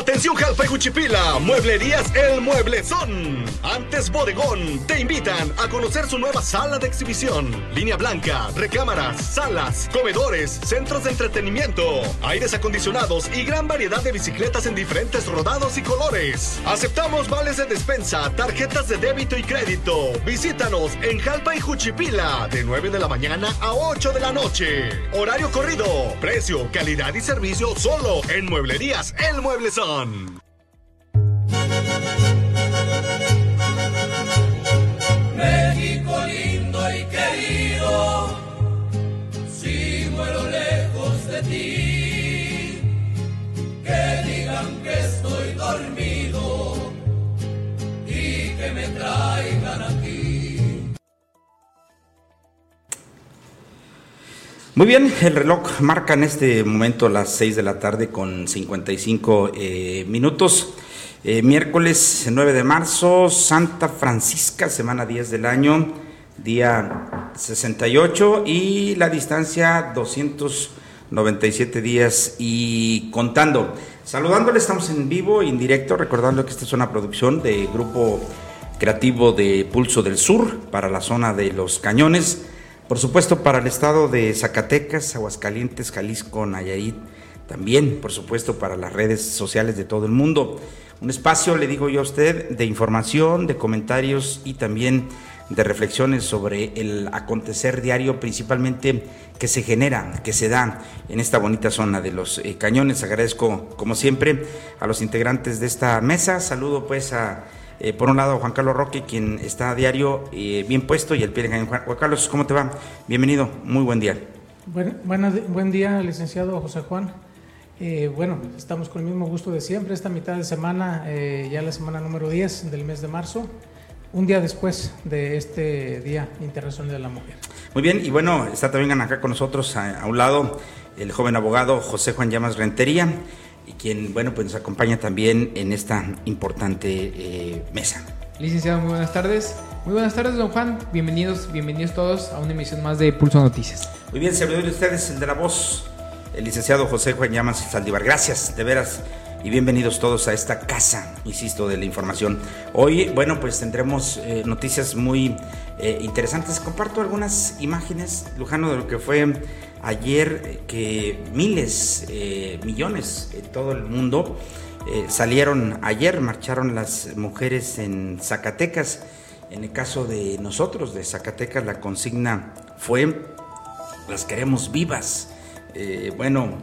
Atención Jalpa y Juchipila, Mueblerías El Mueblezón. Antes Bodegón te invitan a conocer su nueva sala de exhibición. Línea blanca, recámaras, salas, comedores, centros de entretenimiento, aires acondicionados y gran variedad de bicicletas en diferentes rodados y colores. Aceptamos vales de despensa, tarjetas de débito y crédito. Visítanos en Jalpa y Juchipila de 9 de la mañana a 8 de la noche. Horario corrido, precio, calidad y servicio solo en Mueblerías El Mueblezón. México Muy bien, el reloj marca en este momento las 6 de la tarde con 55 eh, minutos. Eh, miércoles 9 de marzo, Santa Francisca, semana 10 del año, día 68 y la distancia 297 días y contando. Saludándole, estamos en vivo, en directo, recordando que esta es una producción de Grupo Creativo de Pulso del Sur para la zona de Los Cañones. Por supuesto, para el estado de Zacatecas, Aguascalientes, Jalisco, Nayarit, también, por supuesto, para las redes sociales de todo el mundo. Un espacio, le digo yo a usted, de información, de comentarios y también de reflexiones sobre el acontecer diario, principalmente que se genera, que se da en esta bonita zona de los eh, cañones. Agradezco, como siempre, a los integrantes de esta mesa. Saludo pues a, eh, por un lado, Juan Carlos Roque, quien está a diario eh, bien puesto y el pie de cañón. Juan, Juan Carlos, ¿cómo te va? Bienvenido, muy buen día. Buen, buen día, licenciado José Juan. Eh, bueno, estamos con el mismo gusto de siempre. Esta mitad de semana, ya la semana número 10 del mes de marzo, un día después de este Día Internacional de la Mujer. Muy bien, y bueno, está también acá con nosotros a, a un lado el joven abogado José Juan Llamas Rentería, y quien, bueno, pues nos acompaña también en esta importante eh, mesa. Licenciado, muy buenas tardes. Muy buenas tardes, don Juan. Bienvenidos, bienvenidos todos a una emisión más de Pulso Noticias. Muy bien, servidor de ustedes, el de la voz, el licenciado José Juan Llamas Saldívar. Gracias, de veras, y bienvenidos todos a esta casa, insisto, de la información. Hoy, bueno, pues tendremos eh, noticias muy eh, interesantes. Comparto algunas imágenes, Lujano, de lo que fue ayer, eh, que miles, millones en todo el mundo salieron ayer, marcharon las mujeres en Zacatecas. En el caso de nosotros, de Zacatecas, la consigna fue las queremos vivas. Bueno,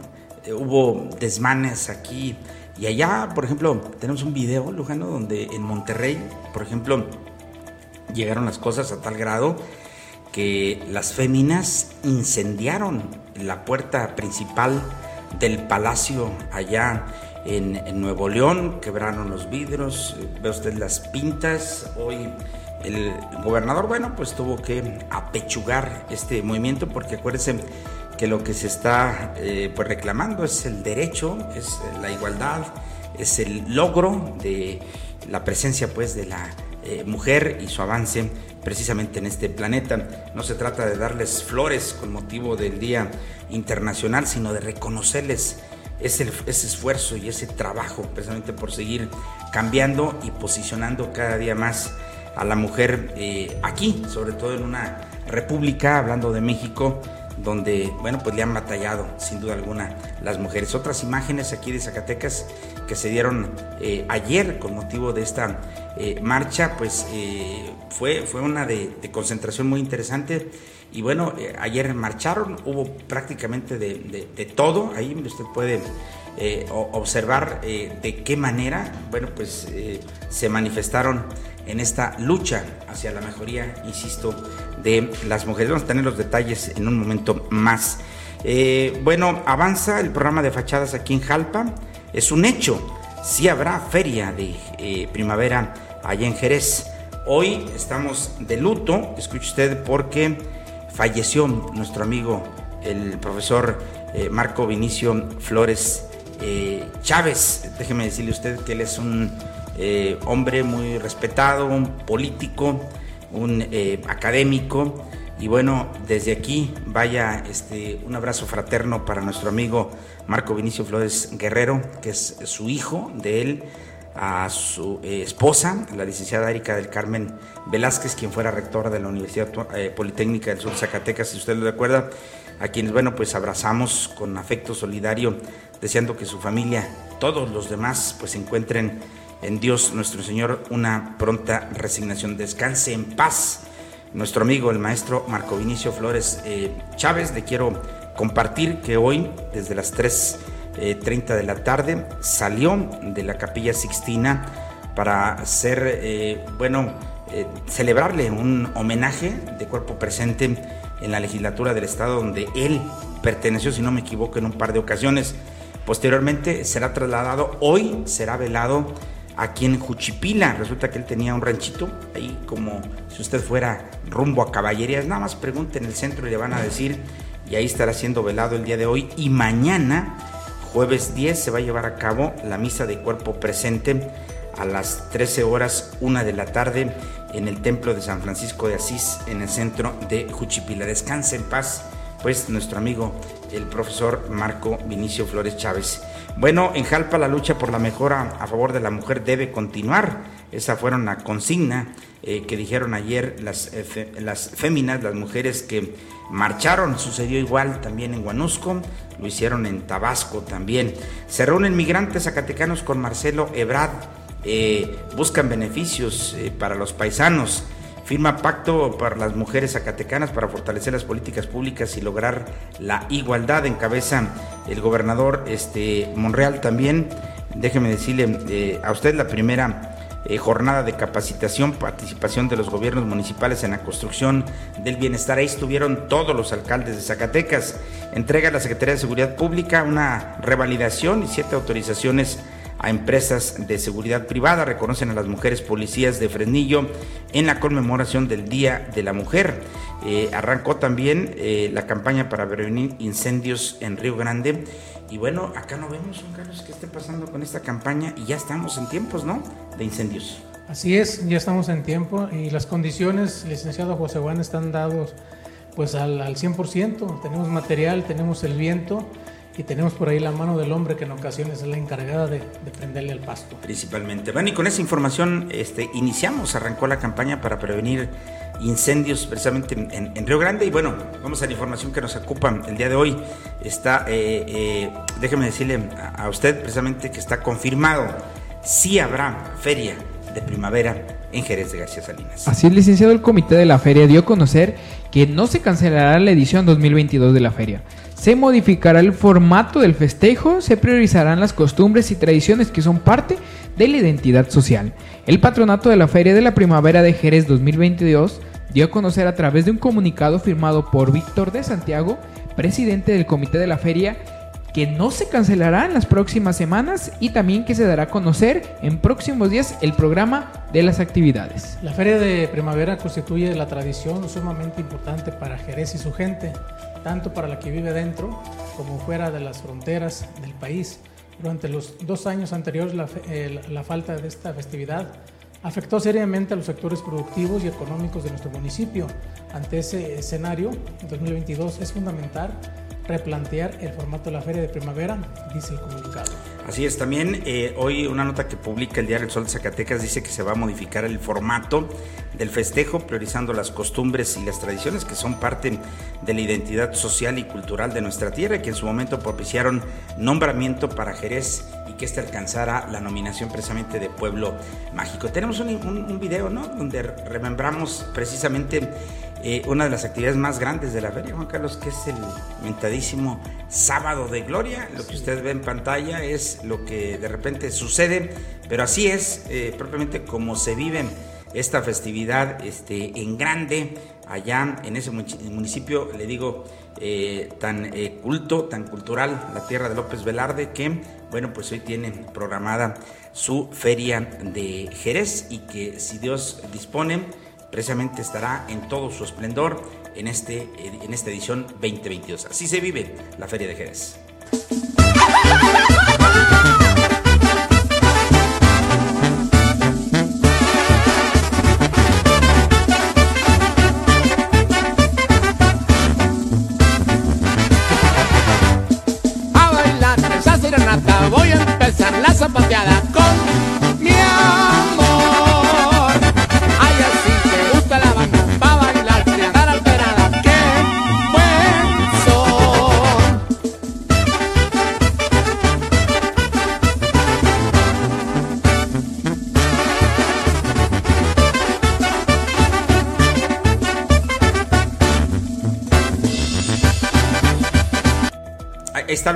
hubo desmanes aquí y allá, por ejemplo, tenemos un video, Lujano, donde en Monterrey, por ejemplo, llegaron las cosas a tal grado que las féminas incendiaron la puerta principal del palacio allá en, Nuevo León, quebraron los vidrios, ve usted las pintas, hoy el gobernador, bueno, pues tuvo que apechugar este movimiento porque acuérdense que lo que se está eh, pues reclamando es el derecho, es la igualdad, es el logro de la presencia pues de la eh, mujer y su avance precisamente en este planeta. No se trata de darles flores con motivo del Día Internacional, sino de reconocerles ese, ese esfuerzo y ese trabajo precisamente por seguir cambiando y posicionando cada día más a la mujer eh, aquí, sobre todo en una república, hablando de México, donde, bueno, pues le han batallado, sin duda alguna, las mujeres. Otras imágenes aquí de Zacatecas que se dieron eh, ayer con motivo de esta eh, marcha, pues eh, fue, fue una de, concentración muy interesante. Y bueno, ayer marcharon, hubo prácticamente de, de, todo, ahí usted puede observar de qué manera, bueno, pues se manifestaron en esta lucha hacia la mejoría, insisto, de las mujeres. Vamos a tener los detalles en un momento más. Eh, bueno, avanza el programa de fachadas aquí en Jalpa. Es un hecho. Sí habrá feria de eh, primavera allá en Jerez. Hoy estamos de luto, escuche usted, porque falleció nuestro amigo, el profesor eh, Marco Vinicio Flores Chávez. Déjeme decirle usted que él es un eh, hombre muy respetado, un político, un eh, académico, Y bueno, desde aquí vaya este, un abrazo fraterno para nuestro amigo Marco Vinicio Flores Guerrero, que es su hijo de él, a su eh, esposa, la licenciada Erika del Carmen Velázquez, quien fuera rectora de la Universidad Politécnica del Sur de Zacatecas, si usted lo recuerda, a quienes, bueno, pues abrazamos con afecto solidario, deseando que su familia, todos los demás, pues encuentren en Dios nuestro Señor una pronta resignación. Descanse en paz. Nuestro amigo, el maestro Marco Vinicio Flores eh, Chávez, le quiero compartir que hoy, desde las 3.30 de la tarde, salió de la capilla Sixtina para hacer, eh, bueno, eh, celebrarle un homenaje de cuerpo presente en la legislatura del Estado, donde él perteneció, si no me equivoco, en un par de ocasiones. Posteriormente será trasladado, hoy será velado aquí en Juchipila. Resulta que él tenía un ranchito ahí como si usted fuera rumbo a caballerías. Nada más pregunte en el centro y le van a decir, y ahí estará siendo velado el día de hoy. Y mañana, jueves 10, se va a llevar a cabo la misa de cuerpo presente a las 13 horas, una de la tarde, en el templo de San Francisco de Asís, en el centro de Juchipila. Descanse en paz, pues nuestro amigo, el profesor Marco Vinicio Flores Chávez. Bueno, en Jalpa la lucha por la mejora a favor de la mujer debe continuar. Esa fueron la consigna eh, que dijeron ayer las, eh, las féminas, las mujeres que marcharon. Sucedió igual también en Guanusco, lo hicieron en Tabasco también. Se reúnen migrantes zacatecanos con Marcelo Ebrad. Eh, buscan beneficios para los paisanos firma pacto para las mujeres zacatecanas para fortalecer las políticas públicas y lograr la igualdad. Encabeza el gobernador este, Monreal también. Déjeme decirle eh, a usted la primera eh, jornada de capacitación, participación de los gobiernos municipales en la construcción del bienestar. Ahí estuvieron todos los alcaldes de Zacatecas. Entrega a la Secretaría de Seguridad Pública una revalidación y siete autorizaciones a empresas de seguridad privada. Reconocen a las mujeres policías de Fresnillo en la conmemoración del Día de la Mujer. Eh, arrancó también eh, la campaña para prevenir incendios en Río Grande. Y bueno, acá no vemos, un Carlos, qué esté pasando con esta campaña y ya estamos en tiempos, ¿no? De incendios. Así es, ya estamos en tiempo y las condiciones, licenciado José Juan, están dados pues al, al 100%. Tenemos material, tenemos el viento y tenemos por ahí la mano del hombre que en ocasiones es la encargada de, prenderle el pasto. Principalmente. Bueno, y con esa información este, iniciamos, arrancó la campaña para prevenir incendios precisamente en, Río Grande y bueno, vamos a la información que nos ocupa el día de hoy. Está, eh, eh, déjeme decirle a, usted precisamente que está confirmado, sí habrá feria de primavera en Jerez de García Salinas. Así el licenciado del comité de la feria dio a conocer que no se cancelará la edición 2022 de la feria se modificará el formato del festejo, se priorizarán las costumbres y tradiciones que son parte de la identidad social. El patronato de la Feria de la Primavera de Jerez 2022 dio a conocer a través de un comunicado firmado por Víctor de Santiago, presidente del comité de la feria, que no se cancelará en las próximas semanas y también que se dará a conocer en próximos días el programa de las actividades. La feria de primavera constituye la tradición sumamente importante para Jerez y su gente tanto para la que vive dentro como fuera de las fronteras del país. Durante los dos años anteriores, la, falta de esta festividad afectó seriamente a los sectores productivos y económicos de nuestro municipio. Ante ese escenario, en 2022 es fundamental replantear el formato de la feria de primavera, dice el comunicado. Así es, también eh, hoy una nota que publica el diario El Sol de Zacatecas dice que se va a modificar el formato del festejo, priorizando las costumbres y las tradiciones que son parte de la identidad social y cultural de nuestra tierra, que en su momento propiciaron nombramiento para Jerez y que este alcanzara la nominación precisamente de Pueblo Mágico. Tenemos un, un video, ¿no? Donde remembramos precisamente eh, una de las actividades más grandes de la feria, Juan Carlos, que es el mentadísimo Sábado de Gloria. Lo que usted ve en pantalla es lo que de repente sucede, pero así es eh, propiamente como se vive esta festividad este, en grande allá en ese municipio, le digo, eh, tan culto, tan cultural, la tierra de López Velarde, que, bueno, pues hoy tiene programada su feria de Jerez y que si Dios dispone, precisamente estará en todo su esplendor en, este, en esta edición 2022. Así se vive la Feria de Jerez.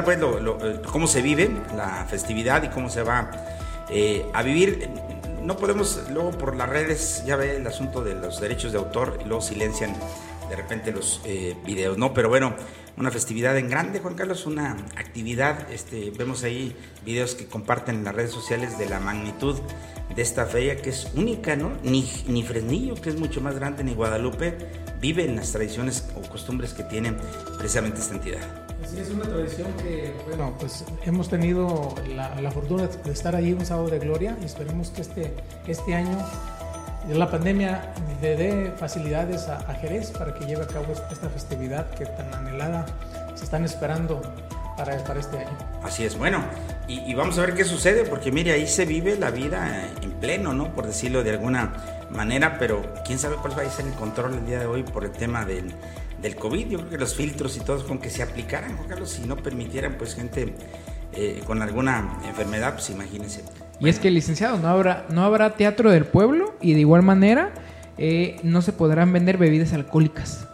Pues cómo se vive la festividad y cómo se va a vivir. No podemos, luego por las redes, ya ve el asunto de los derechos de autor y luego silencian de repente los videos, ¿no? Pero bueno, una festividad en grande, Juan Carlos, una actividad. Este, vemos ahí videos que comparten en las redes sociales de la magnitud de esta feria que es única, ¿no? Ni, ni Fresnillo, que es mucho más grande, ni Guadalupe, vive en las tradiciones o costumbres que tiene precisamente esta entidad. Sí, es una tradición que, bueno, pues hemos tenido la, la fortuna de estar ahí un sábado de gloria y esperemos que este, este año la pandemia le dé facilidades a, Jerez para que lleve a cabo esta festividad que tan anhelada se están esperando para, para este año. Así es, bueno, y, vamos a ver qué sucede, porque mire, ahí se vive la vida en pleno, ¿no? Por decirlo de alguna manera, pero quién sabe cuál va a ser el control el día de hoy por el tema del, del COVID. Yo creo que los filtros y todo, con que se aplicaran, Juan Carlos, si no permitieran, pues gente eh, con alguna enfermedad, pues imagínense. Y es que, licenciado, no habrá, no habrá teatro del pueblo y de igual manera eh, no se podrán vender bebidas alcohólicas.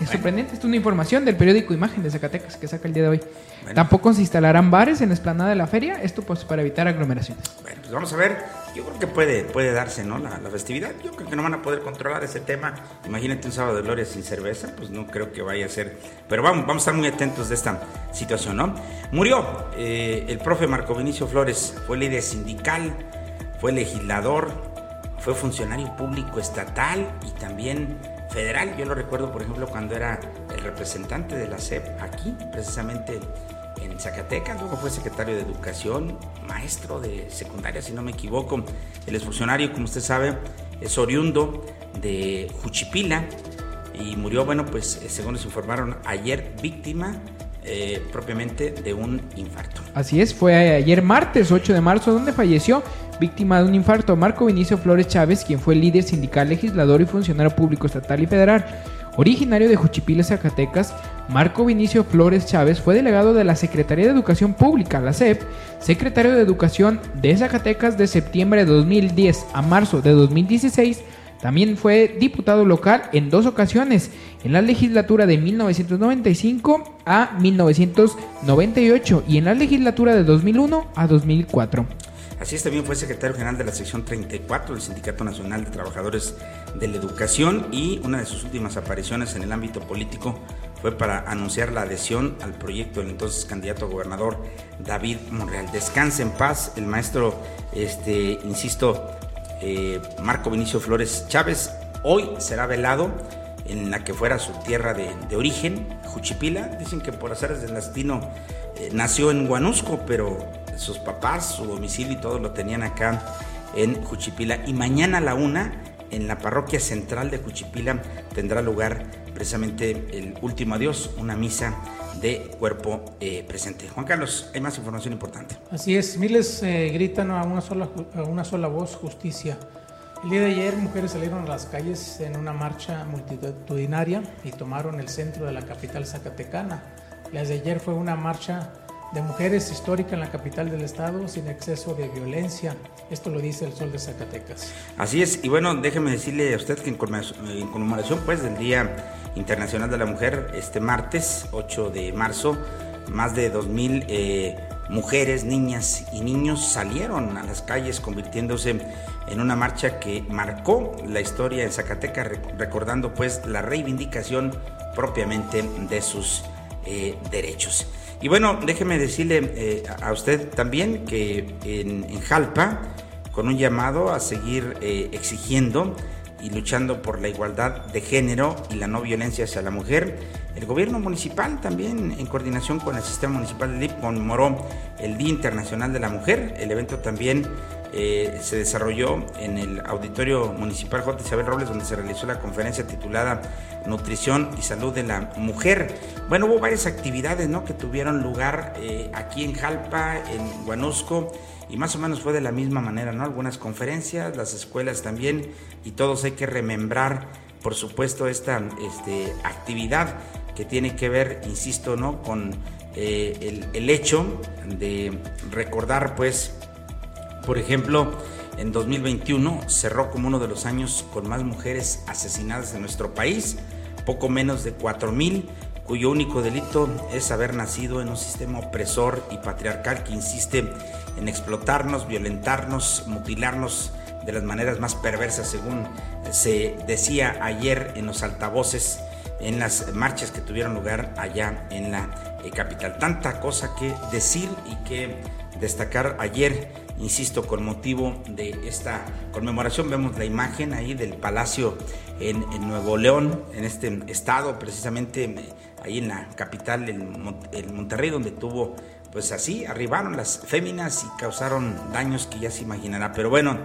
Es sorprendente, esto es una información del periódico Imagen de Zacatecas que saca el día de hoy. Tampoco se instalarán bares en la esplanada de la feria, esto pues para evitar aglomeraciones. Bueno, pues vamos a ver, yo creo que puede, puede darse ¿no? La, festividad, yo creo que no van a poder controlar ese tema. Imagínate un sábado de gloria sin cerveza, pues no creo que vaya a ser, pero vamos, vamos a estar muy atentos de esta situación, ¿no? Murió eh, el profe Marco Vinicio Flores, fue líder sindical, fue legislador, fue funcionario público estatal y también federal. Yo lo recuerdo, por ejemplo, cuando era el representante de la SEP aquí, precisamente en Zacatecas, luego fue secretario de Educación, maestro de secundaria, si no me equivoco. El funcionario, como usted sabe, es oriundo de Juchipila y murió, bueno, pues eh, según nos informaron ayer, víctima eh, propiamente de un infarto. Así es, fue ayer martes 8 de marzo donde falleció víctima de un infarto Marco Vinicio Flores Chávez, quien fue líder sindical, legislador y funcionario público estatal y federal. Originario de Juchipila, Zacatecas, Marco Vinicio Flores Chávez fue delegado de la Secretaría de Educación Pública, la SEP, secretario de Educación de Zacatecas de septiembre de 2010 a marzo de 2016, también fue diputado local en dos ocasiones, en la legislatura de 1995 a 1998 y en la legislatura de 2001 a 2004. Así también fue secretario general de la sección 34 del Sindicato Nacional de Trabajadores de la Educación y una de sus últimas apariciones en el ámbito político fue para anunciar la adhesión al proyecto del entonces candidato a gobernador David Monreal. Descanse en paz el maestro, este, insisto, eh, Marco Vinicio Flores Chávez. Hoy será velado en la que fuera su tierra de, origen, Juchipila. Dicen que por azares del destino eh, nació en Guanusco, pero sus papás, su domicilio y todo lo tenían acá en Juchipila. Y mañana a la una, en la parroquia central de Juchipila, tendrá lugar precisamente el último adiós, una misa de cuerpo eh, presente. Juan Carlos, hay más información importante. Así es, miles eh, gritan a una, sola, a una sola voz justicia. El día de ayer mujeres salieron a las calles en una marcha multitudinaria y tomaron el centro de la capital zacatecana. La de ayer fue una marcha de mujeres histórica en la capital del estado sin exceso de violencia. Esto lo dice el Sol de Zacatecas. Así es, y bueno, déjeme decirle a usted que en conmemoración pues del Día Internacional de la Mujer, este martes 8 de marzo, más de 2.000 eh, mujeres, niñas y niños salieron a las calles convirtiéndose en una marcha que marcó la historia en Zacatecas, recordando pues la reivindicación propiamente de sus eh, derechos. Y bueno, déjeme decirle eh, a usted también que en, Jalpa, con un llamado a seguir eh, exigiendo y luchando por la igualdad de género y la no violencia hacia la mujer, el gobierno municipal también, en coordinación con el sistema municipal de LIP, conmemoró el Día Internacional de la Mujer. El evento también eh, se desarrolló en el Auditorio Municipal J. Isabel Robles, donde se realizó la conferencia titulada Nutrición y Salud de la Mujer. Bueno, hubo varias actividades ¿no? que tuvieron lugar eh, aquí en Jalpa, en Guanusco, y más o menos fue de la misma manera, ¿no? Algunas conferencias, las escuelas también, y todos hay que remembrar, por supuesto, esta este, actividad que tiene que ver, insisto, ¿no? con eh, el, el hecho de recordar, pues, por ejemplo, en 2021 cerró como uno de los años con más mujeres asesinadas en nuestro país, poco menos de 4.000, cuyo único delito es haber nacido en un sistema opresor y patriarcal que insiste en explotarnos, violentarnos, mutilarnos de las maneras más perversas, según se decía ayer en los altavoces en las marchas que tuvieron lugar allá en la eh, capital. Tanta cosa que decir y que destacar ayer, insisto, con motivo de esta conmemoración, vemos la imagen ahí del Palacio en, Nuevo León, en este estado, precisamente ahí en la capital, en Monterrey, donde tuvo pues así arribaron las féminas y causaron daños que ya se imaginará. Pero bueno,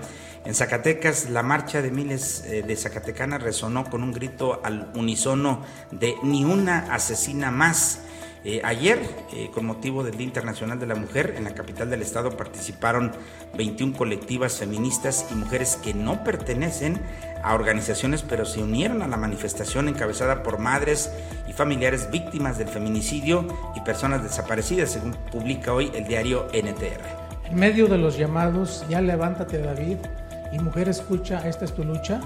en Zacatecas la marcha de miles eh, de zacatecanas resonó con un grito al unísono de ni una asesina más. Eh, ayer, eh, con motivo del Día Internacional de la Mujer, en la capital del estado participaron 21 colectivas feministas y mujeres que no pertenecen a organizaciones, pero se unieron a la manifestación encabezada por madres y familiares víctimas del feminicidio y personas desaparecidas, según publica hoy el diario NTR. En medio de los llamados, ya levántate David y mujer escucha, esta es tu lucha,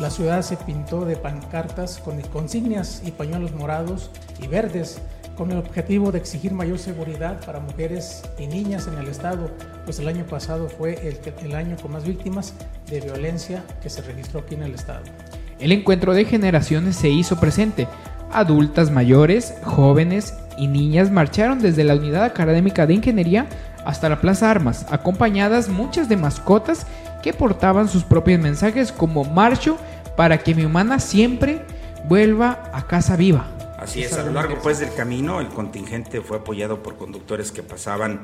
la ciudad se pintó de pancartas con consignas y pañuelos morados y verdes con el objetivo de exigir mayor seguridad para mujeres y niñas en el Estado, pues el año pasado fue el, el año con más víctimas de violencia que se registró aquí en el Estado. El encuentro de generaciones se hizo presente. Adultas mayores, jóvenes y niñas marcharon desde la unidad académica de ingeniería hasta la Plaza Armas, acompañadas muchas de mascotas que portaban sus propios mensajes como marcho para que mi humana siempre vuelva a casa viva. Así es, a lo largo pues del camino el contingente fue apoyado por conductores que pasaban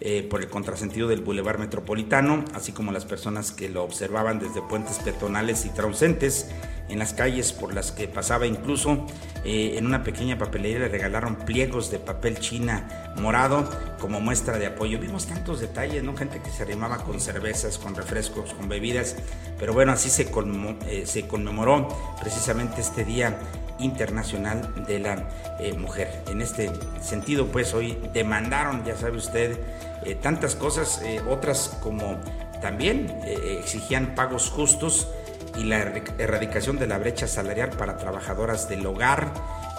eh, por el contrasentido del Boulevard Metropolitano, así como las personas que lo observaban desde puentes peatonales y transeúntes en las calles por las que pasaba. Incluso eh, en una pequeña papelería le regalaron pliegos de papel china morado como muestra de apoyo. Vimos tantos detalles, ¿no? Gente que se arrimaba con cervezas, con refrescos, con bebidas. Pero bueno, así se, eh, se conmemoró precisamente este día internacional de la mujer. En este sentido, pues hoy demandaron, ya sabe usted, eh, tantas cosas, eh, otras como también eh, exigían pagos justos y la erradicación de la brecha salarial para trabajadoras del hogar,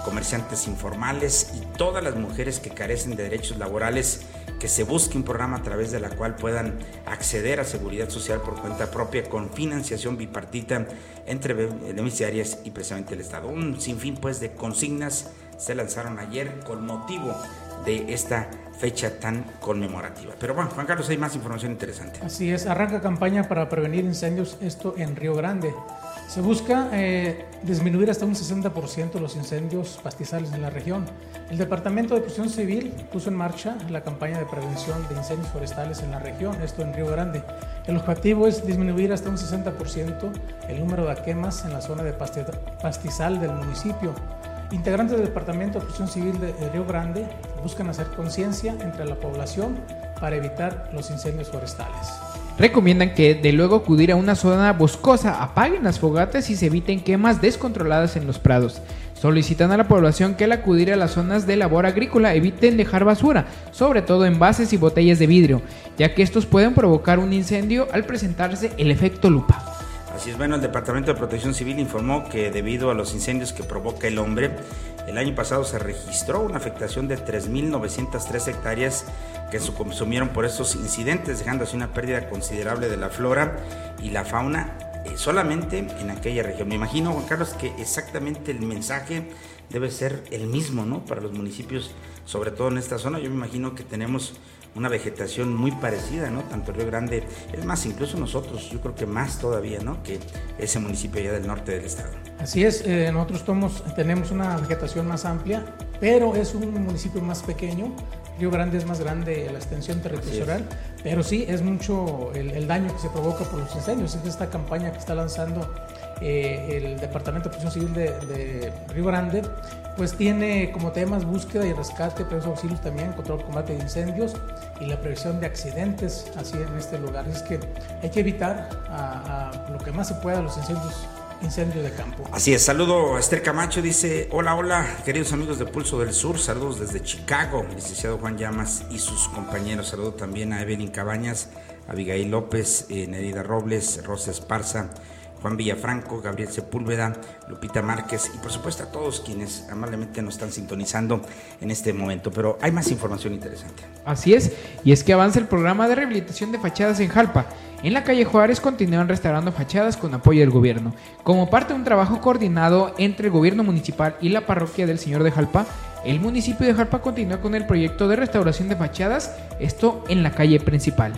comerciantes informales y todas las mujeres que carecen de derechos laborales, que se busque un programa a través de la cual puedan acceder a seguridad social por cuenta propia con financiación bipartita entre beneficiarias y precisamente el Estado. Un sinfín pues de consignas se lanzaron ayer con motivo de esta fecha tan conmemorativa. Pero bueno, Juan Carlos, hay más información interesante. Así es, arranca campaña para prevenir incendios, esto en Río Grande. Se busca eh, disminuir hasta un 60% los incendios pastizales en la región. El Departamento de Protección Civil puso en marcha la campaña de prevención de incendios forestales en la región, esto en Río Grande. El objetivo es disminuir hasta un 60% el número de quemas en la zona de pastizal del municipio. Integrantes del Departamento de Protección Civil de Río Grande buscan hacer conciencia entre la población para evitar los incendios forestales. Recomiendan que de luego acudir a una zona boscosa, apaguen las fogatas y se eviten quemas descontroladas en los prados. Solicitan a la población que al acudir a las zonas de labor agrícola eviten dejar basura, sobre todo envases y botellas de vidrio, ya que estos pueden provocar un incendio al presentarse el efecto lupa. Así es, bueno, el Departamento de Protección Civil informó que debido a los incendios que provoca el hombre, el año pasado se registró una afectación de 3.903 hectáreas que se consumieron por estos incidentes, dejando así una pérdida considerable de la flora y la fauna eh, solamente en aquella región. Me imagino, Juan Carlos, que exactamente el mensaje debe ser el mismo, ¿no? Para los municipios, sobre todo en esta zona. Yo me imagino que tenemos una vegetación muy parecida, ¿no? Tanto Río Grande, es más, incluso nosotros, yo creo que más todavía, ¿no? Que ese municipio allá del norte del estado. Así es, eh, nosotros tenemos una vegetación más amplia, pero es un municipio más pequeño. Río Grande es más grande la extensión territorial, pero sí es mucho el, daño que se provoca por los incendios. Es esta campaña que está lanzando el Departamento de Protección Civil de, Río Grande, pues tiene como temas búsqueda y rescate, pero auxilios también, control, combate de incendios y la prevención de accidentes así en este lugar. Es que hay que evitar a, lo que más se pueda los incendios incendios de campo. Así es, saludo a Esther Camacho, dice, hola, hola, queridos amigos de Pulso del Sur, saludos desde Chicago, licenciado Juan Llamas y sus compañeros, saludo también a Evelyn Cabañas, Abigail López, eh, Nerida Robles, Rosa Esparza, Juan Villafranco, Gabriel Sepúlveda, Lupita Márquez y por supuesto a todos quienes amablemente nos están sintonizando en este momento. Pero hay más información interesante. Así es, y es que avanza el programa de rehabilitación de fachadas en Jalpa. En la calle Juárez continúan restaurando fachadas con apoyo del gobierno. Como parte de un trabajo coordinado entre el gobierno municipal y la parroquia del Señor de Jalpa, el municipio de Jalpa continúa con el proyecto de restauración de fachadas, esto en la calle principal.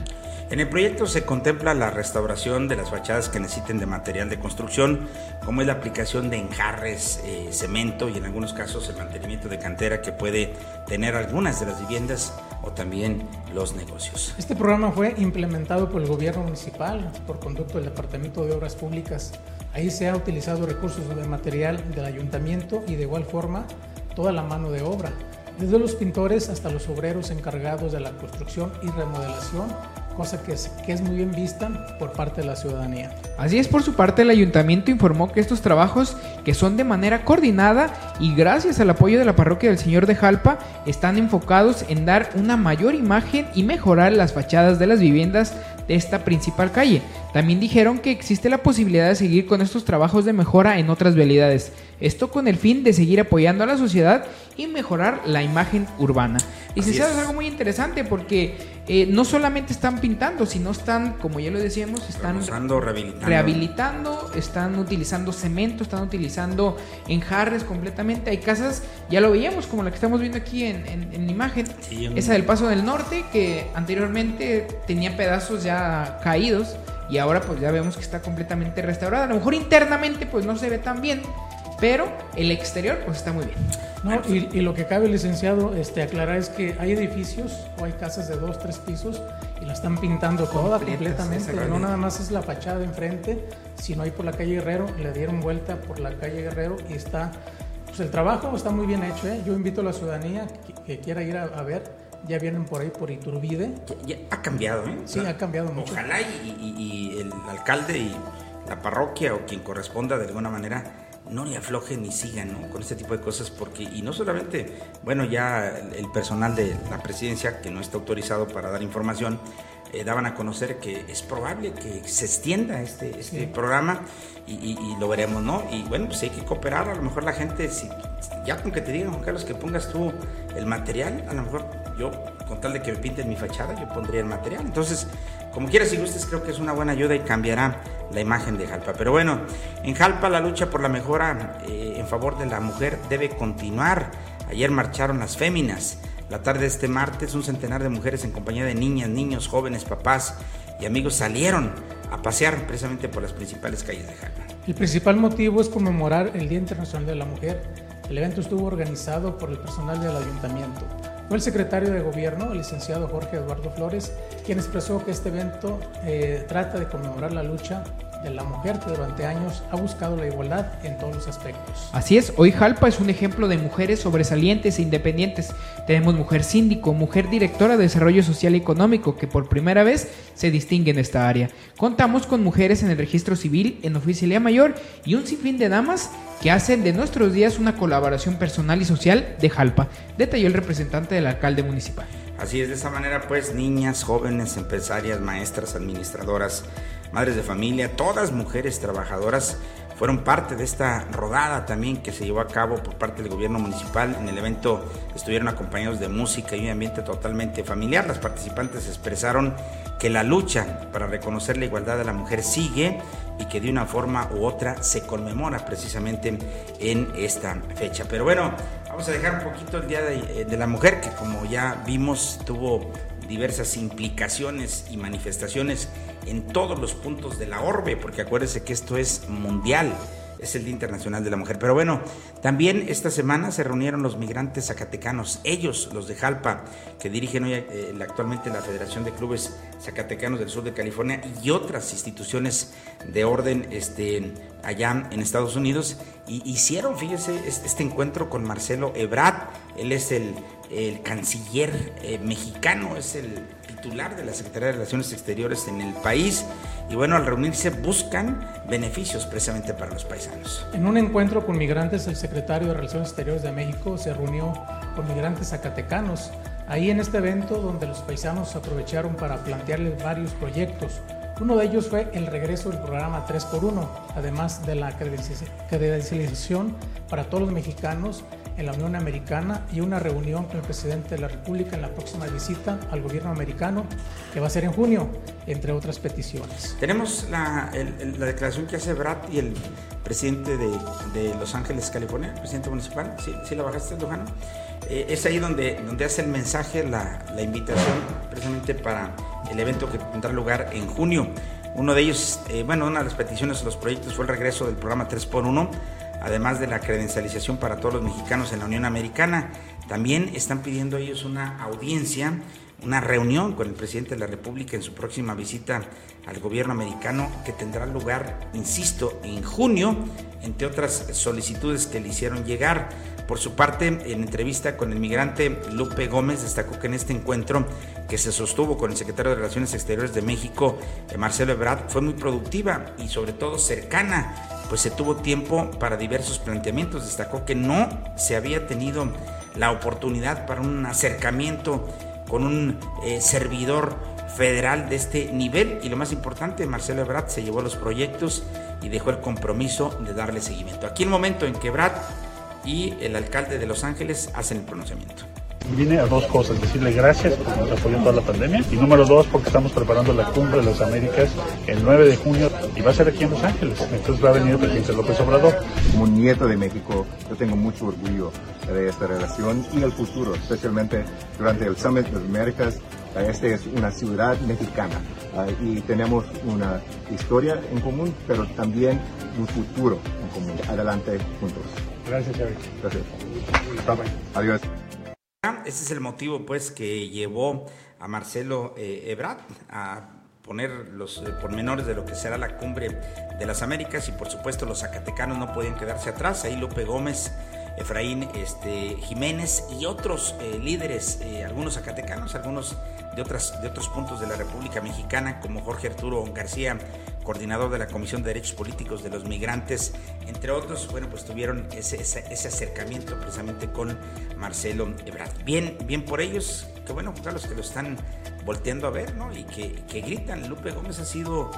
En el proyecto se contempla la restauración de las fachadas que necesiten de material de construcción, como es la aplicación de enjarres, eh, cemento y en algunos casos el mantenimiento de cantera que puede tener algunas de las viviendas o también los negocios. Este programa fue implementado por el gobierno municipal por conducto del Departamento de Obras Públicas. Ahí se ha utilizado recursos de material del ayuntamiento y de igual forma toda la mano de obra, desde los pintores hasta los obreros encargados de la construcción y remodelación cosa que es, muy bien vista por parte de la ciudadanía. Así es, por su parte, el ayuntamiento informó que estos trabajos, que son de manera coordinada y gracias al apoyo de la parroquia del Señor de Jalpa, están enfocados en dar una mayor imagen y mejorar las fachadas de las viviendas de esta principal calle. También dijeron que existe la posibilidad de seguir con estos trabajos de mejora en otras vialidades. Esto con el fin de seguir apoyando a la sociedad y mejorar la imagen urbana. Licenciado, es. es algo muy interesante porque eh, no solamente están pintando, sino están, como ya lo decíamos, están rehabilitando. rehabilitando, están utilizando cemento, están utilizando enjarres completamente. Hay casas, ya lo veíamos, como la que estamos viendo aquí en, en, en imagen, sí, esa del Paso del Norte, que anteriormente tenía pedazos ya caídos y ahora pues ya vemos que está completamente restaurada. A lo mejor internamente pues no se ve tan bien, pero el exterior pues está muy bien. No, y, y, lo que cabe, licenciado, este, aclarar es que hay edificios o hay casas de dos, tres pisos y la están pintando toda completamente. No nada más es la fachada de enfrente, sino ahí por la calle Guerrero, le dieron vuelta por la calle Guerrero y está, pues el trabajo está muy bien hecho. ¿eh? Yo invito a la ciudadanía que, que quiera ir a, a ver ya vienen por ahí por Iturbide. Ya, ya ha cambiado, ¿eh? Sí, ha cambiado mucho. Ojalá y, y, y, el alcalde y la parroquia o quien corresponda de alguna manera no le aflojen ni sigan ¿no? con este tipo de cosas porque y no solamente bueno ya el personal de la presidencia que no está autorizado para dar información eh, daban a conocer que es probable que se extienda este, este sí. programa y, y, y, lo veremos, ¿no? Y bueno, pues hay que cooperar, a lo mejor la gente, si, ya con que te digan, Juan Carlos, que pongas tú el material, a lo mejor yo, con tal de que me pinten mi fachada, yo pondría el material. Entonces, como quieras y gustes, creo que es una buena ayuda y cambiará la imagen de Jalpa. Pero bueno, en Jalpa la lucha por la mejora eh, en favor de la mujer debe continuar. Ayer marcharon las féminas. La tarde de este martes, un centenar de mujeres en compañía de niñas, niños, jóvenes, papás y amigos salieron a pasear precisamente por las principales calles de Jalpa. El principal motivo es conmemorar el Día Internacional de la Mujer. El evento estuvo organizado por el personal del ayuntamiento. Fue el secretario de Gobierno, el licenciado Jorge Eduardo Flores, quien expresó que este evento eh, trata de conmemorar la lucha de la mujer que durante años ha buscado la igualdad en todos los aspectos. Así es, hoy Jalpa es un ejemplo de mujeres sobresalientes e independientes. Tenemos mujer síndico, mujer directora de desarrollo social y económico que por primera vez se distingue en esta área. Contamos con mujeres en el registro civil, en oficialía mayor y un sinfín de damas que hacen de nuestros días una colaboración personal y social de Jalpa, detalló el representante del alcalde municipal. Así es, de esa manera pues niñas, jóvenes, empresarias, maestras, administradoras, madres de familia, todas mujeres trabajadoras fueron parte de esta rodada también que se llevó a cabo por parte del gobierno municipal. En el evento estuvieron acompañados de música y un ambiente totalmente familiar. Las participantes expresaron que la lucha para reconocer la igualdad de la mujer sigue y que de una forma u otra se conmemora precisamente en esta fecha. Pero bueno, vamos a dejar un poquito el Día de, de la Mujer, que como ya vimos tuvo diversas implicaciones y manifestaciones en todos los puntos de la orbe, porque acuérdense que esto es mundial, es el Día Internacional de la Mujer. Pero bueno, también esta semana se reunieron los migrantes zacatecanos, ellos, los de Jalpa, que dirigen hoy eh, actualmente la Federación de Clubes Zacatecanos del Sur de California y otras instituciones de orden este, allá en Estados Unidos, y hicieron, fíjese, este encuentro con Marcelo Ebrard, él es el, canciller eh, mexicano, es el titular de la Secretaría de Relaciones Exteriores en el país y bueno, al reunirse buscan beneficios precisamente para los paisanos. En un encuentro con migrantes, el secretario de Relaciones Exteriores de México se reunió con migrantes zacatecanos. Ahí en este evento donde los paisanos aprovecharon para plantearles varios proyectos, Uno de ellos fue el regreso del programa 3x1, además de la credencialización para todos los mexicanos en la Unión Americana y una reunión con el presidente de la República en la próxima visita al gobierno americano, que va a ser en junio, entre otras peticiones. Tenemos la, la declaración que hace Brad y el presidente de, de, Los Ángeles, California, el presidente municipal. ¿Sí, sí la bajaste, Lujano? Eh, es ahí donde, donde hace el mensaje, la, la invitación precisamente para el evento que tendrá lugar en junio. Uno de ellos, eh, bueno, una de las peticiones de los proyectos fue el regreso del programa 3x1 además de la credencialización para todos los mexicanos en la Unión Americana. También están pidiendo ellos una audiencia, una reunión con el presidente de la República en su próxima visita al gobierno americano que tendrá lugar, insisto, en junio, entre otras solicitudes que le hicieron llegar. Por su parte, en entrevista con el migrante Lupe Gómez, destacó que en este encuentro que se sostuvo con el secretario de Relaciones Exteriores de México, Marcelo Ebrard, fue muy productiva y sobre todo cercana, pues se tuvo tiempo para diversos planteamientos. Destacó que no se había tenido la oportunidad para un acercamiento con un eh, servidor federal de este nivel y lo más importante, Marcelo Ebrard se llevó los proyectos y dejó el compromiso de darle seguimiento. Aquí el momento en que Ebrard y el alcalde de Los Ángeles hacen el pronunciamiento. Vine a dos cosas, decirle gracias por nos apoyó toda la pandemia y número dos porque estamos preparando la cumbre de las Américas el 9 de junio y va a ser aquí en Los Ángeles. Entonces va a venir el presidente López Obrador. Como nieto de México, yo tengo mucho orgullo de esta relación y el futuro, especialmente durante el Summit de las Américas. Esta es una ciudad mexicana ah, y tenemos una historia en común, pero también un futuro en común. Adelante juntos. Gracias, Javi. Gracias. Adiós. Ese es el motivo, pues, que llevó a Marcelo eh, Ebrard a poner los eh, pormenores de lo que será la cumbre de las Américas y por supuesto los zacatecanos no podían quedarse atrás. Ahí Lupe Gómez, Efraín este, Jiménez y otros eh, líderes, eh, algunos zacatecanos, algunos de, otras, de otros puntos de la República Mexicana, como Jorge Arturo García, coordinador de la Comisión de Derechos Políticos de los Migrantes, entre otros, bueno, pues tuvieron ese, acercamiento precisamente con Marcelo Ebrard. Bien, bien por ellos, que bueno, para los que lo están volteando a ver, ¿no? Y que, que gritan. Lupe Gómez ha sido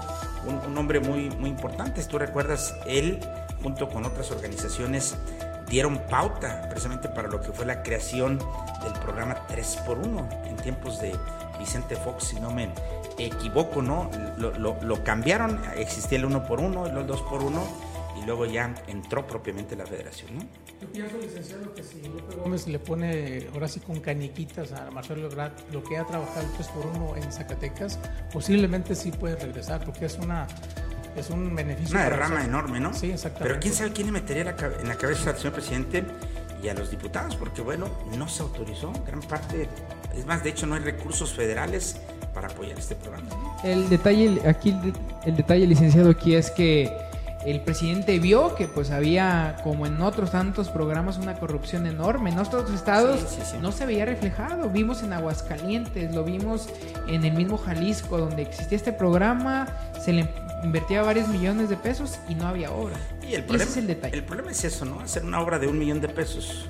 un, un, hombre muy, muy importante. Tú recuerdas, él, junto con otras organizaciones, dieron pauta precisamente para lo que fue la creación del programa 3x1 en tiempos de Vicente Fox, si no me equivoco, ¿no? Lo, lo, lo cambiaron, existía el 1x1, el 2x1 y luego ya entró propiamente la federación, ¿no? Yo pienso, licenciado, que si Lupe Gómez le pone ahora sí con caniquitas a Marcelo Ebrard lo que ha trabajado el 3x1 en Zacatecas, posiblemente sí puede regresar, porque es una es un beneficio. Una derrama enorme, ¿no? Sí, exactamente. Pero quién sabe quién le metería en la cabeza al señor presidente y a los diputados, porque bueno, no se autorizó gran parte, es más, de hecho no hay recursos federales para apoyar este programa. El detalle, aquí el, el detalle, licenciado, aquí es que el presidente vio que pues había, como en otros tantos programas, una corrupción enorme. En otros estados Sí, sí, sí. no se veía reflejado. Vimos en Aguascalientes, lo vimos en el mismo Jalisco, donde existía este programa, se le invertía varios millones de pesos y no había obra. Y el ese problema, es el detalle. el problema es eso, ¿no? Hacer una obra de un millón de pesos,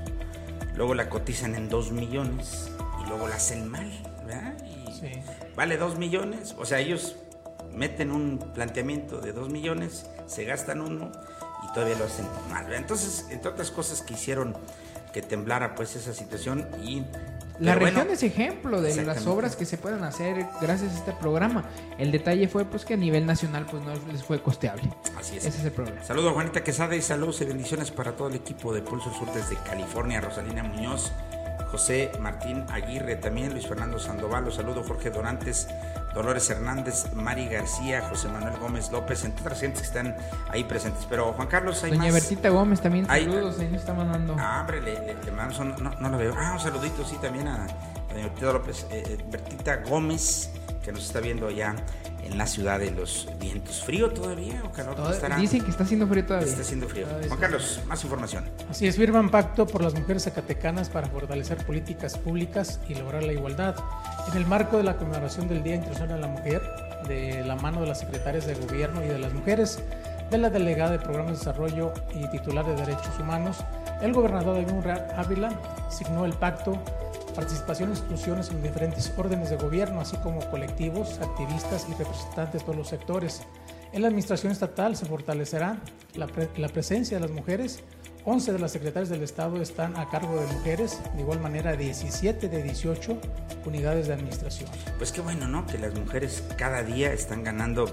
luego la cotizan en dos millones y luego la hacen mal, ¿verdad? Y Sí. vale dos millones, o sea, ellos meten un planteamiento de dos millones, se gastan uno y todavía lo hacen mal, ¿verdad? Entonces, entre otras cosas que hicieron que temblara pues esa situación y... La pero región bueno, es ejemplo de las obras que se pueden hacer gracias a este programa. El detalle fue pues que a nivel nacional pues no les fue costeable. Así es. Ese es el problema. Saludos a Juanita Quesada y saludos y bendiciones para todo el equipo de Pulso Sur desde California, Rosalina Muñoz, José Martín Aguirre, también Luis Fernando Sandoval, los saludo Jorge Dorantes, Dolores Hernández, Mari García, José Manuel Gómez López, entre otras gentes que están ahí presentes. Pero Juan Carlos, hay Doña más. Bertita Gómez también saludos, ahí nos está mandando. Ah, hombre, le, le, le mando no, no lo veo. Ah, un saludito, sí, también a, a doña Bertita López, eh, eh, Bertita Gómez, que nos está viendo allá en la ciudad de los vientos. ¿Frío todavía o calor? ¿Cómo Toda- estará? Dicen que está haciendo frío todavía. Está haciendo frío. Todavía Juan. Carlos, más información. Así es, firman pacto por las mujeres zacatecanas para fortalecer políticas públicas y lograr la igualdad. En el marco de la conmemoración del Día Internacional de la Mujer, de la mano de las secretarias de Gobierno y de las mujeres, de la delegada de Programas de Desarrollo y titular de Derechos Humanos, el gobernador de Munra Ávila signó el pacto participación en instituciones en diferentes órdenes de gobierno, así como colectivos, activistas y representantes de los sectores. En la administración estatal se fortalecerá la presencia de las mujeres 11 de las secretarias del Estado están a cargo de mujeres, de igual manera 17 de 18 unidades de administración. Pues qué bueno, ¿no? Que las mujeres cada día están ganando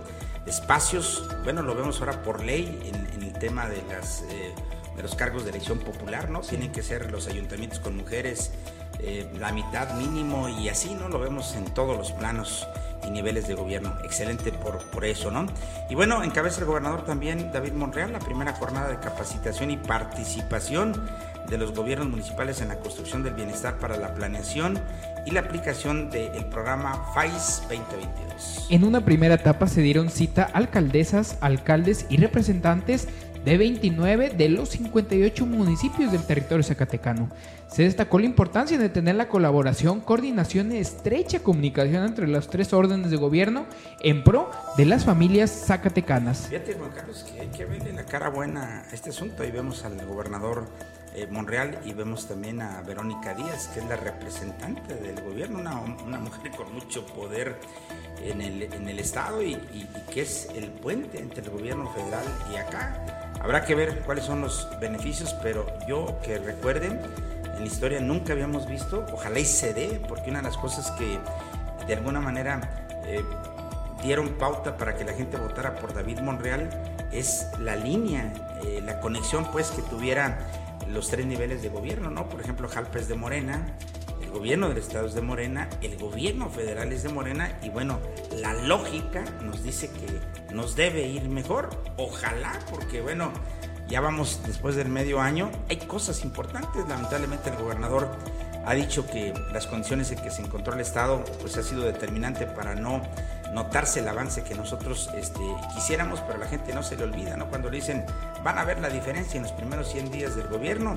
espacios, bueno, lo vemos ahora por ley en, el tema de, las, eh, de los cargos de elección popular, ¿no? Tienen que ser los ayuntamientos con mujeres eh, la mitad mínimo y así, ¿no? Lo vemos en todos los planos y niveles de gobierno. Excelente por, por eso, ¿no? Y bueno, encabeza el gobernador también David Monreal la primera jornada de capacitación y participación de los gobiernos municipales en la construcción del bienestar para la planeación y la aplicación del programa FAIS 2022. En una primera etapa se dieron cita alcaldesas, alcaldes y representantes de 29 de los 58 municipios del territorio zacatecano. Se destacó la importancia de tener la colaboración, coordinación y estrecha comunicación entre los tres órdenes de gobierno en pro de las familias zacatecanas. Fíjate, Juan Carlos, que hay que verle la cara buena este asunto. Ahí vemos al gobernador eh, Monreal y vemos también a Verónica Díaz, que es la representante del gobierno, una, mujer con mucho poder en el, en el Estado y que es el puente entre el gobierno federal y acá. Habrá que ver cuáles son los beneficios, pero yo que recuerden, en la historia nunca habíamos visto, ojalá y se dé, porque una de las cosas que de alguna manera eh, dieron pauta para que la gente votara por David Monreal es la línea, eh, la conexión pues que tuviera los tres niveles de gobierno, ¿no? Por ejemplo, Jalpes de Morena, gobierno del Estado es de Morena, el gobierno federal es de Morena y bueno, la lógica nos dice que nos debe ir mejor. Ojalá, porque bueno, ya vamos después del medio año, hay cosas importantes. Lamentablemente el gobernador ha dicho que las condiciones en que se encontró el Estado pues ha sido determinante para no notarse el avance que nosotros este, quisiéramos, pero la gente no se le olvida, ¿no? Cuando le dicen, van a ver la diferencia en los primeros 100 días del gobierno,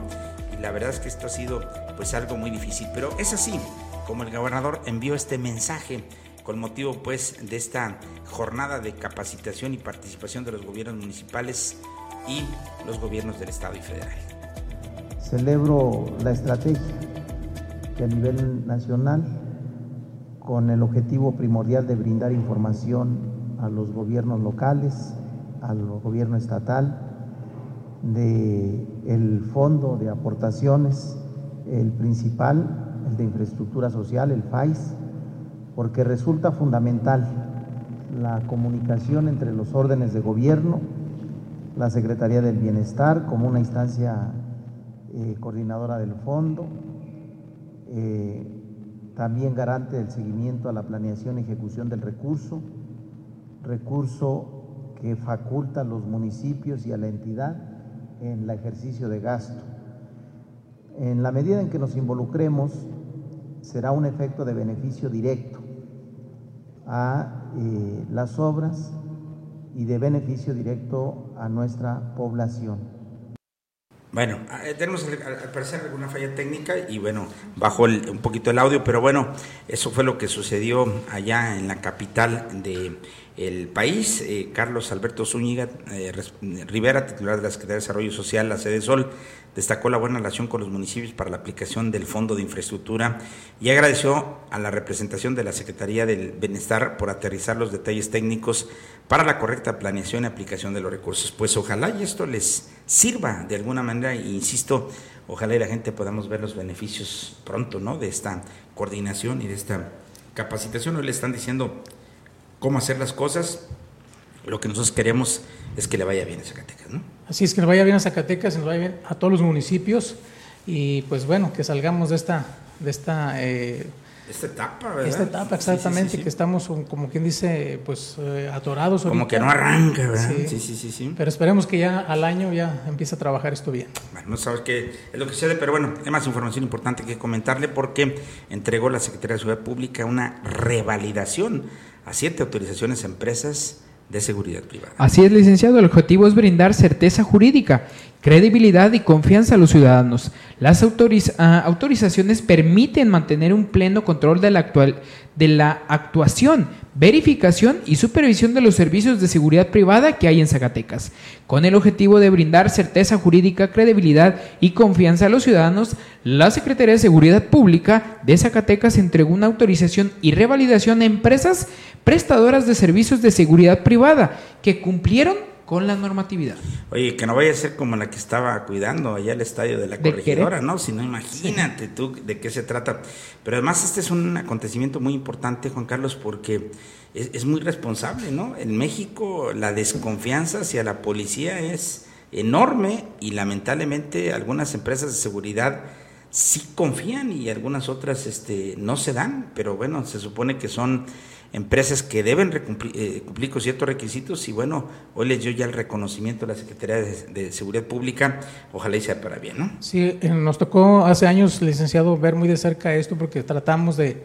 y la verdad es que esto ha sido pues algo muy difícil, pero es así como el gobernador envió este mensaje con motivo pues de esta jornada de capacitación y participación de los gobiernos municipales y los gobiernos del Estado y federal. Celebro la estrategia que a nivel nacional con el objetivo primordial de brindar información a los gobiernos locales, al gobierno estatal, de el fondo de aportaciones, el principal, el de infraestructura social, el FAIS, porque resulta fundamental la comunicación entre los órdenes de gobierno, la Secretaría del Bienestar como una instancia eh, coordinadora del fondo, eh, también garante del seguimiento a la planeación y ejecución del recurso, recurso que faculta a los municipios y a la entidad en el ejercicio de gasto. En la medida en que nos involucremos, será un efecto de beneficio directo a eh, las obras y de beneficio directo a nuestra población. Bueno, eh, tenemos al parecer alguna falla técnica y bueno, bajó un poquito el audio, pero bueno, eso fue lo que sucedió allá en la capital de el país. Eh, Carlos Alberto Zúñiga eh, Rivera, titular de la Secretaría de Desarrollo Social, la sede Sol, destacó la buena relación con los municipios para la aplicación del Fondo de Infraestructura y agradeció a la representación de la Secretaría del Bienestar por aterrizar los detalles técnicos para la correcta planeación y aplicación de los recursos. Pues ojalá y esto les sirva de alguna manera, e insisto, ojalá y la gente podamos ver los beneficios pronto, ¿no? De esta coordinación y de esta capacitación. Hoy le están diciendo cómo hacer las cosas. Lo que nosotros queremos es que le vaya bien a Zacatecas, ¿no? Así es, que le vaya bien a Zacatecas, que le vaya bien a todos los municipios y pues bueno, que salgamos de esta, de esta eh, esta etapa, ¿verdad? Esta etapa, exactamente, que estamos, como quien dice, pues eh, atorados. Como que no arranca, ¿verdad? Sí. sí, sí, sí, Pero esperemos que ya al año ya empiece a trabajar esto bien. Bueno, no sabes qué es lo que sucede, pero bueno, hay más información importante que comentarle porque entregó la Secretaría de Seguridad Pública una revalidación a siete autorizaciones a empresas de seguridad privada. Así es, licenciado. El objetivo es brindar certeza jurídica credibilidad y confianza a los ciudadanos. Las ah, autorizaciones permiten mantener un pleno control de la, actual, de la actuación, verificación y supervisión de los servicios de seguridad privada que hay en Zacatecas, con el objetivo de brindar certeza jurídica, credibilidad y confianza a los ciudadanos. La Secretaría de Seguridad Pública de Zacatecas entregó una autorización y revalidación a empresas prestadoras de servicios de seguridad privada que cumplieron con la normatividad. Oye, que no vaya a ser como la que estaba cuidando allá el estadio de la corregidora, ¿no? Si no, imagínate tú de qué se trata. Pero además este es un acontecimiento muy importante, Juan Carlos, porque es, es muy responsable, ¿no? En México la desconfianza hacia la policía es enorme y lamentablemente algunas empresas de seguridad sí confían y algunas otras este, no se dan, pero bueno, se supone que son empresas que deben eh, cumplir con ciertos requisitos y bueno, hoy les dio ya el reconocimiento de la Secretaría de, Seguridad Pública, ojalá y sea para bien, ¿no? Sí, eh, nos tocó hace años, licenciado, ver muy de cerca esto porque tratamos de,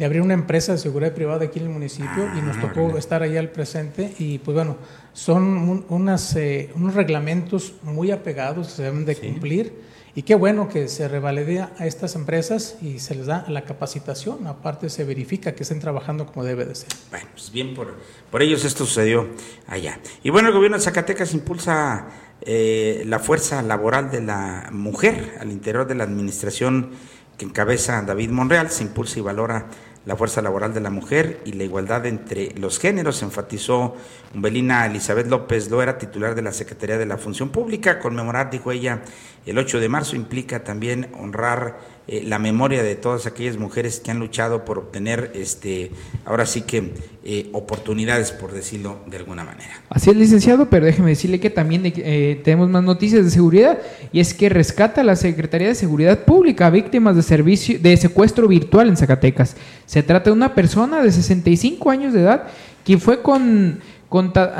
abrir una empresa de seguridad privada aquí en el municipio y nos ah, tocó estar ahí al presente y pues bueno, son unas, eh, unos reglamentos muy apegados que se deben de cumplir y qué bueno que se revalidea a estas empresas y se les da la capacitación, aparte se verifica que estén trabajando como debe de ser. Bueno, pues bien por, por ellos esto sucedió allá. Y bueno, el gobierno de Zacatecas impulsa eh, la fuerza laboral de la mujer al interior de la administración que encabeza David Monreal, se impulsa y valora la fuerza laboral de la mujer y la igualdad entre los géneros, enfatizó Umbelina Elizabeth López Loera, titular de la Secretaría de la Función Pública. Conmemorar, dijo ella, el 8 de marzo implica también honrar eh, la memoria de todas aquellas mujeres que han luchado por obtener, este, ahora sí que, eh, oportunidades, por decirlo de alguna manera. Así es, licenciado, pero déjeme decirle que también eh, tenemos más noticias de seguridad, y es que rescata la Secretaría de Seguridad Pública a víctimas de, servicio, de secuestro virtual en Zacatecas. Se trata de una persona de 65 años de edad que fue con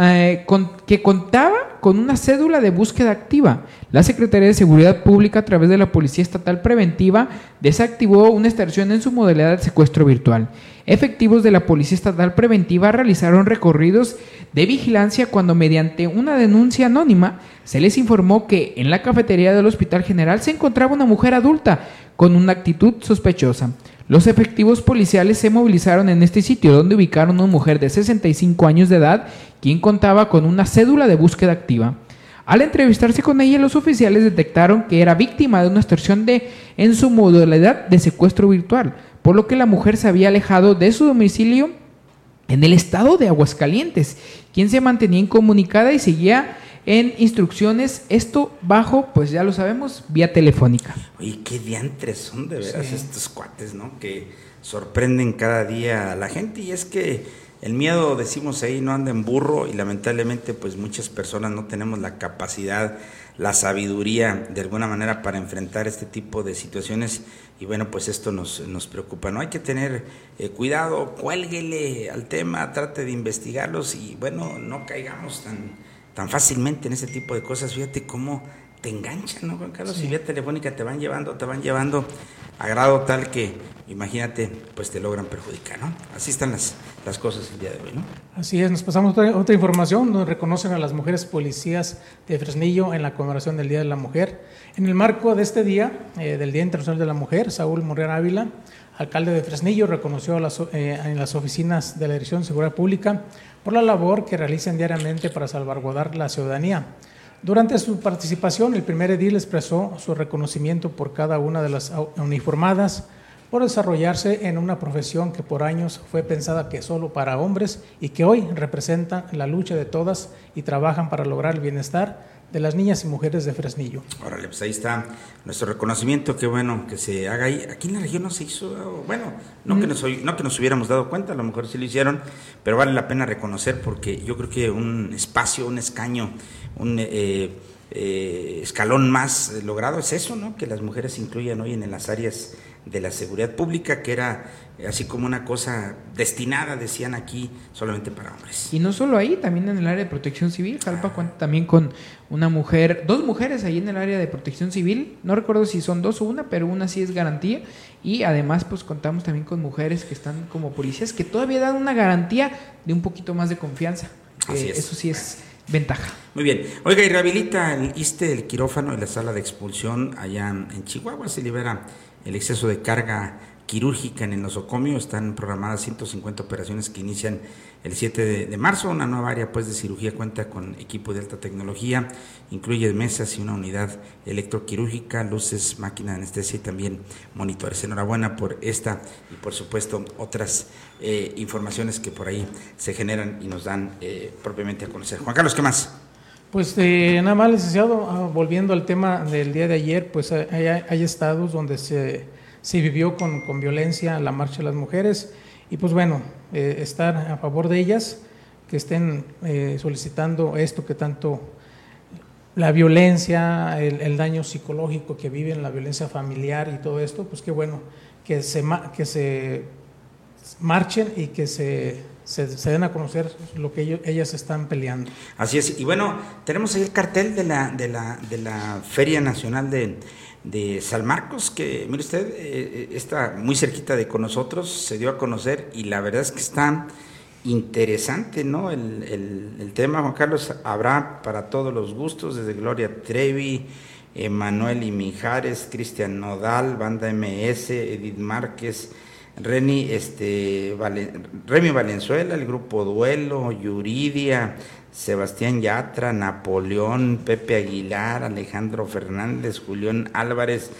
eh, que contaba con una cédula de búsqueda activa. La Secretaría de Seguridad Pública, a través de la Policía Estatal Preventiva, desactivó una extorsión en su modalidad de secuestro virtual. Efectivos de la Policía Estatal Preventiva realizaron recorridos de vigilancia cuando mediante una denuncia anónima se les informó que en la cafetería del Hospital General se encontraba una mujer adulta con una actitud sospechosa. Los efectivos policiales se movilizaron en este sitio donde ubicaron a una mujer de 65 años de edad quien contaba con una cédula de búsqueda activa. Al entrevistarse con ella, los oficiales detectaron que era víctima de una extorsión de, en su modalidad de secuestro virtual, por lo que la mujer se había alejado de su domicilio en el estado de Aguascalientes, quien se mantenía incomunicada y seguía en instrucciones, esto bajo, pues ya lo sabemos, vía telefónica. Oye, qué diantres son de veras estos cuates, ¿no? Que sorprenden cada día a la gente y es que el miedo, decimos ahí, no anda en burro y lamentablemente pues muchas personas no tenemos la capacidad, la sabiduría de alguna manera para enfrentar este tipo de situaciones y bueno, pues esto nos, nos preocupa, ¿no? Hay que tener eh, cuidado, cuélguele al tema, trate de investigarlos y bueno, no caigamos tan tan fácilmente en ese tipo de cosas. Fíjate cómo te enganchan, ¿no, Juan Carlos? Si vía telefónica te van llevando, te van llevando a grado tal que, imagínate, pues te logran perjudicar, ¿no? Así están las, las cosas el día de hoy, ¿no? Así es, nos pasamos otra, otra información donde reconocen a las mujeres policías de Fresnillo en la conmemoración del Día de la Mujer. En el marco de este día, eh, del Día Internacional de la Mujer, Saúl Morreal Ávila, alcalde de Fresnillo, reconoció eh, en las oficinas de la Dirección de Seguridad Pública por la labor que realizan diariamente para salvaguardar la ciudadanía. Durante su participación, el primer edil expresó su reconocimiento por cada una de las uniformadas por desarrollarse en una profesión que por años fue pensada que solo para hombres y que hoy representa la lucha de todas y trabajan para lograr el bienestar de las niñas y mujeres de Fresnillo. Órale, pues ahí está nuestro reconocimiento, qué bueno que se haga ahí. Aquí en la región no se hizo, bueno, no, que, mm. nos, no que nos hubiéramos dado cuenta, a lo mejor sí lo hicieron, pero vale la pena reconocer porque yo creo que un espacio, un escaño, un eh, eh, escalón más logrado es eso, ¿no? Que las mujeres se incluyan hoy en las áreas de la seguridad pública, que era así como una cosa destinada, decían aquí, solamente para hombres. Y no solo ahí, también en el área de protección civil. Jalpa cuenta también con una mujer, dos mujeres ahí en el área de protección civil. No recuerdo si son dos o una, pero una sí es garantía. Y además, pues contamos también con mujeres que están como policías que todavía dan una garantía de un poquito más de confianza. Eso sí es ventaja. Muy bien. Oiga, y rehabilita el ISTE, el quirófano y la sala de expulsión allá en Chihuahua. Se libera el exceso de carga quirúrgica en el nosocomio. Están programadas 150 operaciones que inician el 7 de, marzo. Una nueva área pues, de cirugía cuenta con equipo de alta tecnología, incluye mesas y una unidad electroquirúrgica, luces, máquina de anestesia y también monitores. Enhorabuena por esta y por supuesto otras eh, informaciones que por ahí se generan y nos dan eh, propiamente a conocer. Juan Carlos, ¿qué más? Pues eh, nada más, licenciado, ah, volviendo al tema del día de ayer, pues hay, hay estados donde se se vivió con, con, violencia la marcha de las mujeres y pues bueno, eh, estar a favor de ellas, que estén eh, solicitando esto que tanto la violencia, el, daño psicológico que viven, la violencia familiar y todo esto, pues qué bueno que se, que se marchen y que se, se, den a conocer lo que ellos, ellas están peleando. Así es, y bueno, tenemos ahí el cartel de la, de la, de la Feria Nacional de de San Marcos, que mire usted, eh, eh, está muy cerquita de con nosotros, se dio a conocer y la verdad es que está interesante, ¿no? El, tema, Juan Carlos, habrá para todos los gustos, desde Gloria Trevi, Emanuel y Mijares, Cristian Nodal, Banda MS, Edith Márquez, Reni, este, Remy Valenzuela, el grupo Duelo, Yuridia, Sebastián Yatra, Napoleón, Pepe Aguilar, Alejandro Fernández, Julián Álvarez,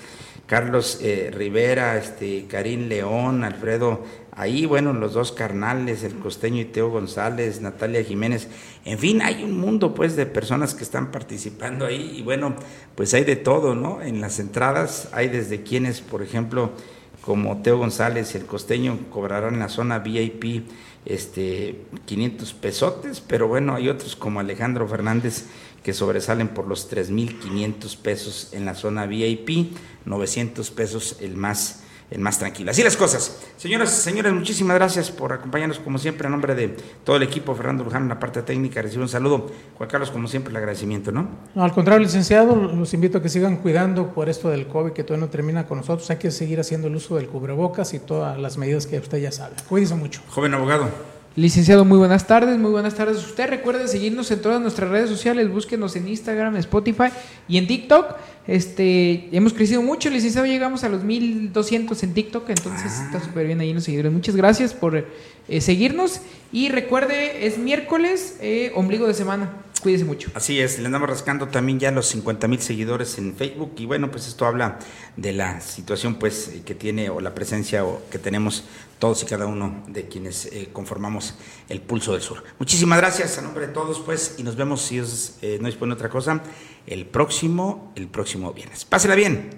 Carlos eh, Rivera, este, Karim León, Alfredo, ahí, bueno, los dos carnales, el costeño y Teo González, Natalia Jiménez, en fin, hay un mundo pues de personas que están participando ahí y bueno, pues hay de todo, ¿no? En las entradas hay desde quienes, por ejemplo, como Teo González y el costeño cobrarán la zona VIP este 500 pesotes, pero bueno, hay otros como Alejandro Fernández que sobresalen por los 3.500 pesos en la zona VIP, 900 pesos el más más tranquilo. Así las cosas. Señoras, señores, muchísimas gracias por acompañarnos como siempre a nombre de todo el equipo. Fernando Luján en la parte técnica recibe un saludo. Juan Carlos, como siempre, el agradecimiento, ¿no? No, al contrario, licenciado, los invito a que sigan cuidando por esto del COVID que todavía no termina con nosotros. Hay que seguir haciendo el uso del cubrebocas y todas las medidas que usted ya sabe. Cuídense mucho. Joven abogado. Licenciado, muy buenas tardes, muy buenas tardes. Usted recuerde seguirnos en todas nuestras redes sociales, búsquenos en Instagram, Spotify y en TikTok. Este, hemos crecido mucho, licenciado, llegamos a los 1200 en TikTok, entonces ah. está súper bien ahí los seguidores. Muchas gracias por eh, seguirnos y recuerde, es miércoles, eh, ombligo de semana. Cuídese mucho. Así es, le andamos rascando también ya los 50 mil seguidores en Facebook y bueno, pues esto habla de la situación pues que tiene o la presencia o que tenemos todos y cada uno de quienes eh, conformamos el Pulso del Sur. Muchísimas gracias a nombre de todos pues y nos vemos si os eh, no dispone otra cosa el próximo, el próximo viernes. Pásela bien.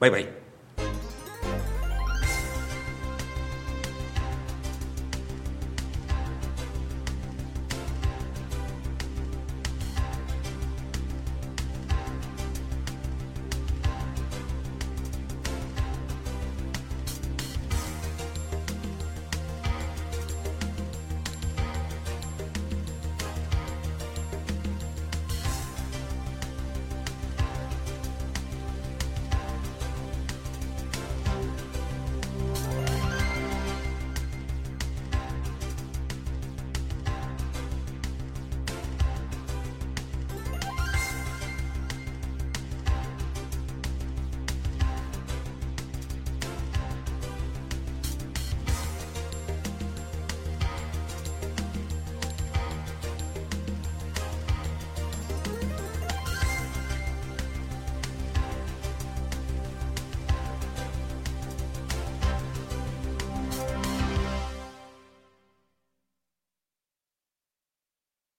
Bye bye.